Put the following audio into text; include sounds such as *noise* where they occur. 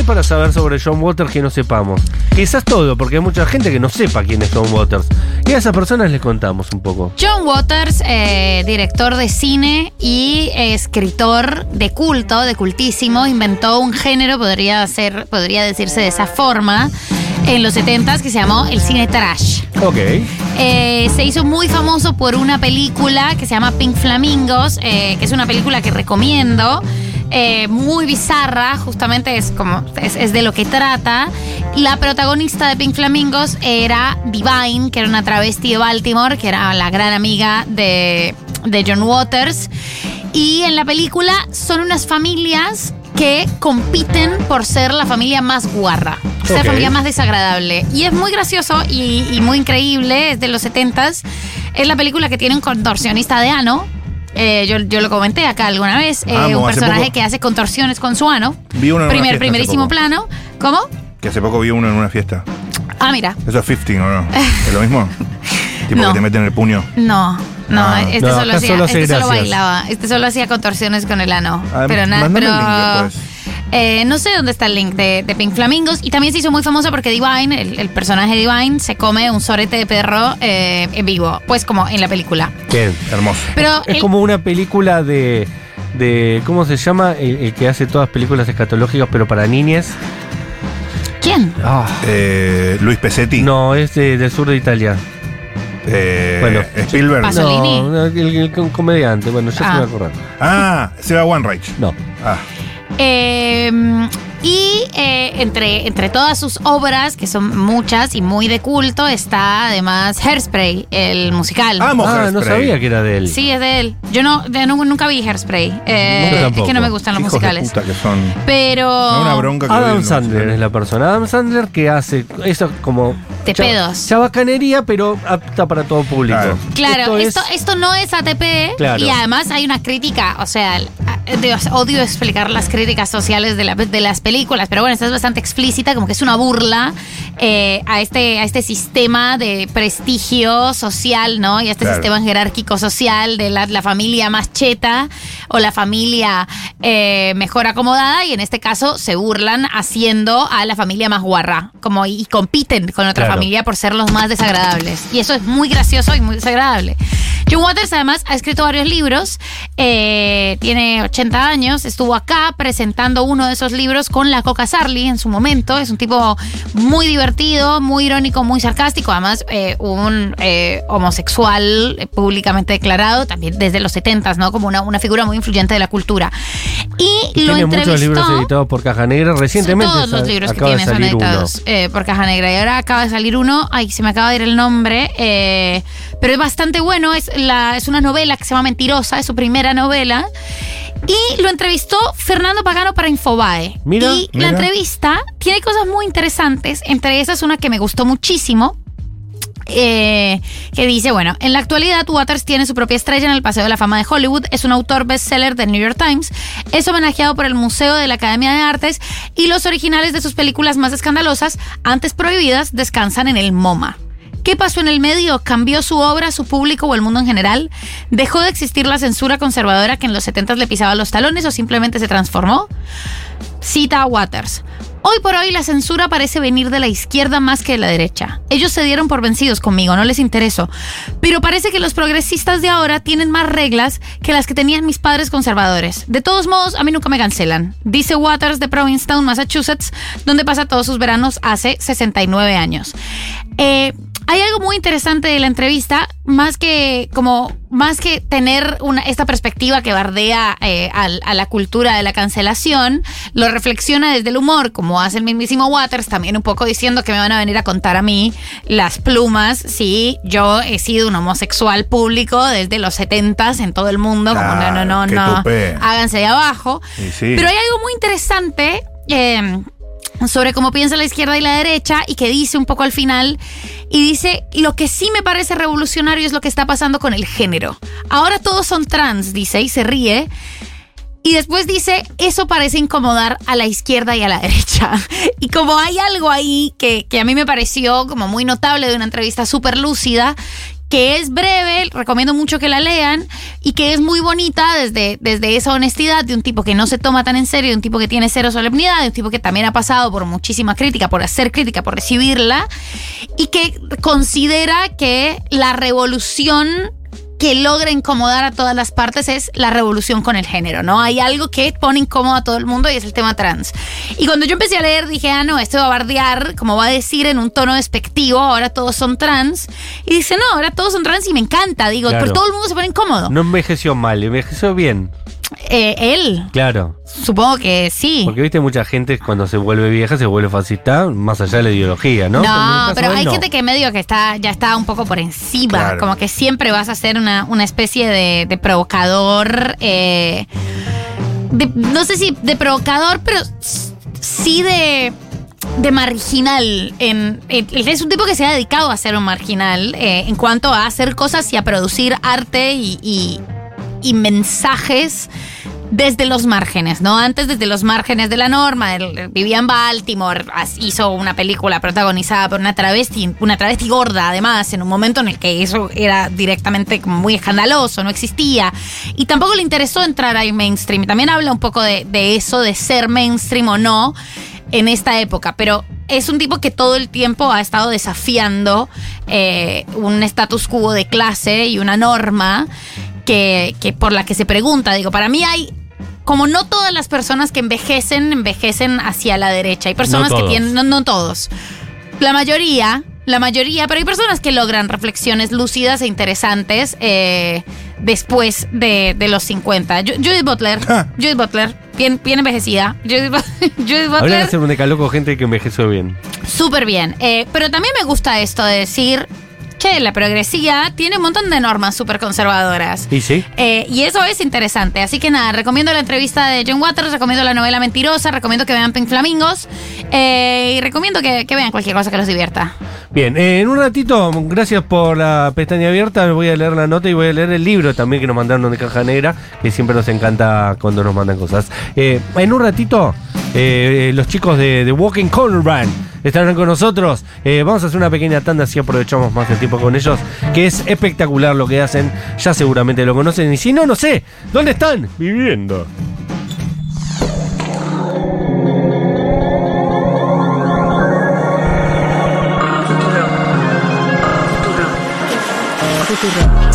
¿Qué hay para saber sobre John Waters que no sepamos? Quizás todo, porque hay mucha gente que no sepa quién es John Waters. Y a esas personas les contamos un poco. John Waters, eh, director de cine y escritor de culto, de cultísimo, inventó un género, podría, ser, podría decirse de esa forma, en los 70s que se llamó el cine trash. Ok. Eh, se hizo muy famoso por una película que se llama Pink Flamingos, eh, que es una película que recomiendo. Eh, muy bizarra, justamente es como es, es de lo que trata. La protagonista de Pink Flamingos era Divine, que era una travesti de Baltimore, que era la gran amiga de, de John Waters. Y en la película son unas familias que compiten por ser la familia más guarra, ser la Ok. familia más desagradable. Y es muy gracioso y, y muy increíble, es de los 70s. Es la película que tiene un contorsionista de ano. Eh, yo, yo lo comenté acá alguna vez. eh, Amo, un personaje poco- que hace contorsiones con su ano. Vi uno en una Primer, fiesta hace primerísimo plano. ¿Cómo? Que hace poco vi uno en una fiesta. Ah, mira. Eso es 15, ¿o no? ¿Es lo mismo? *laughs* tipo No. que te meten el puño. No, no, Ah. este, No, solo, hacía, solo este solo bailaba. Este solo hacía contorsiones con el ano. Ah, pero nada, pero. el link después. Eh, no sé dónde está el link de, de Pink Flamingos. Y también se hizo muy famosa porque Divine, el, el personaje de Divine, se come un sorete de perro eh, en vivo. Pues como en la película. Bien. Hermoso. Pero Es el- como una película de. de ¿Cómo se llama? El, el que hace todas películas escatológicas, pero para niñes. ¿Quién? Ah, Eh, Luis Pesetti. no, es de- del sur de Italia. Eh, Bueno. Spielberg. Paso. Pasolini. No, el, el- el comediante. Bueno, ya se Ah. me va a acordar. Ah, Seba Wanreich. No. Ah, Eh, y eh, entre, entre todas sus obras, que son muchas y muy de culto, está además Hairspray, el musical. Amo Ah, no sabía que era de él. Sí, es de él. Yo no, de- no- nunca vi Hairspray. Eh, es tampoco. que no me gustan los Hijos de musicales. puta que son. Pero. Me da una bronca que Adam odien los Sandler musicales. es la persona. Adam Sandler que hace eso como. De cha- pedos. Chabacanería, pero apta para todo público. Claro. Claro, es- esto, esto, no es ATP Claro. y además hay una crítica, o sea, Dios, odio explicar las críticas sociales de, la- de las películas, pero bueno, esta es bastante explícita, como que es una burla eh, a, este, a este sistema de prestigio social, ¿no? Y a este Claro. sistema jerárquico social de la, la familia más cheta o la familia eh, mejor acomodada y en este caso se burlan haciendo a la familia más guarra, como y, y compiten con otra Claro. familia por ser los más desagradables. Y eso es muy gracioso y muy desagradable. John Waters además ha escrito varios libros, eh, tiene 80 años, estuvo acá presentando uno de esos libros con la Coca Sarli en su momento, es un tipo muy divertido, muy irónico, muy sarcástico, además eh, un eh, homosexual públicamente declarado, también desde los 70, ¿no? Como una, una figura muy influyente de la cultura. Y lo Tiene muchos libros entrevistó- editados por Caja Negra. Recientemente todos los libros que tiene son editados por Caja Negra. Y ahora acaba de salir uno, ay, se me acaba de ir el nombre, pero es bastante bueno. Es, la, es una novela que se llama Mentirosa, es su primera novela. Y lo entrevistó Fernando Pagano para Infobae. Mira, y mira. la entrevista tiene cosas muy interesantes. Entre esas, una que me gustó muchísimo. eh, que dice, bueno, en la actualidad Waters tiene su propia estrella en el Paseo de la Fama de Hollywood, es un autor bestseller del New York Times, es homenajeado por el Museo de la Academia de Artes y los originales de sus películas más escandalosas, antes prohibidas, descansan en el MoMA. ¿Qué pasó en el medio? ¿Cambió su obra, su público o el mundo en general? ¿Dejó de existir la censura conservadora que en los 70 le pisaba los talones o simplemente se transformó? Cita a Waters. Hoy por hoy la censura parece venir de la izquierda más que de la derecha. Ellos se dieron por vencidos conmigo, no les interesó. Pero parece que los progresistas de ahora tienen más reglas que las que tenían mis padres conservadores. De todos modos, a mí nunca me cancelan. Dice Waters de Provincetown, Massachusetts, donde pasa todos sus veranos hace 69 años. Eh, hay algo muy interesante de la entrevista, más que como más que tener una, esta perspectiva que bardea eh, al- a, la cultura de la cancelación, lo reflexiona desde el humor, como hace el mismísimo Waters, también un poco diciendo que me van a venir a contar a mí las plumas si yo he sido un homosexual público desde los 70 en todo el mundo, como no, no, no, no, tupé. háganse de abajo. Sí. Pero hay algo muy interesante. eh, sobre cómo piensa la izquierda y la derecha y que dice un poco al final y dice lo que sí me parece revolucionario es lo que está pasando con el género. Ahora todos son trans, dice y se ríe. Y después dice, eso parece incomodar a la izquierda y a la derecha. *laughs* Y como hay algo ahí que, que a mí me pareció como muy notable de una entrevista súper lúcida, que es breve, recomiendo mucho que la lean y que es muy bonita desde, desde esa honestidad de un tipo que no se toma tan en serio, de un tipo que tiene cero solemnidad, de un tipo que también ha pasado por muchísima crítica, por hacer crítica, por recibirla y que considera que la revolución que logra incomodar a todas las partes es la revolución con el género, ¿no? Hay algo que pone incómodo a todo el mundo y es el tema trans. Y cuando yo empecé a leer dije, ah, no, esto va a bardear, como va a decir en un tono despectivo, ahora todos son trans. Y dice, no, ahora todos son trans y me encanta, digo, Claro. pero todo el mundo se pone incómodo. No envejeció mal, envejeció bien. Eh, él, Claro. supongo que sí. Porque viste, mucha gente cuando se vuelve vieja se vuelve fascista, más allá de la ideología, ¿no? No, pero hay no. gente que medio que está ya está un poco por encima, Claro. como que siempre vas a ser una, una especie de, de provocador, eh, de- no sé si de provocador, pero sí de, de marginal. En, en- es un tipo que se ha dedicado a ser un marginal eh, en cuanto a hacer cosas y a producir arte y, y- y mensajes desde los márgenes, ¿no? Antes desde los márgenes de la norma, en Baltimore, hizo una película protagonizada por una travesti, una travesti gorda además, en un momento en el que eso era directamente como muy escandaloso, no existía, y tampoco le interesó entrar al mainstream, también habla un poco de, de eso, de ser mainstream o no en esta época, pero es un tipo que todo el tiempo ha estado desafiando eh, un status quo de clase y una norma que, que por la que se pregunta. Digo, para mí hay, como no todas las personas que envejecen, envejecen hacia la derecha. Hay personas No que tienen, no, no todos. La mayoría, la mayoría, pero hay personas que logran reflexiones lúcidas e interesantes eh, después de, de los 50. Ju- Judith Butler, Judith Butler, bien, bien envejecida. *laughs* Judith, Habría Butler, hacer un decaloco gente que envejeció bien. súper bien. Eh, pero también me gusta esto de decir, che, la progresía tiene un montón de normas súper conservadoras. ¿Y sí? Eh, y eso es interesante. Así que nada, recomiendo la entrevista de John Waters, recomiendo la novela Mentirosa, recomiendo que vean Pink Flamingos eh, y recomiendo que, que vean cualquier cosa que los divierta. Bien, eh, en un ratito, gracias por la pestaña abierta, voy a leer la nota y voy a leer el libro también que nos mandaron de Caja Negra, que siempre nos encanta cuando nos mandan cosas. En un ratito, los chicos de, de Walking Corner Band estarán con nosotros. Eh, vamos a hacer una pequeña tanda, así aprovechamos más el tiempo con ellos, que es espectacular lo que hacen, ya seguramente lo conocen, y si no, no sé, ¿dónde están? Viviendo. Futuro.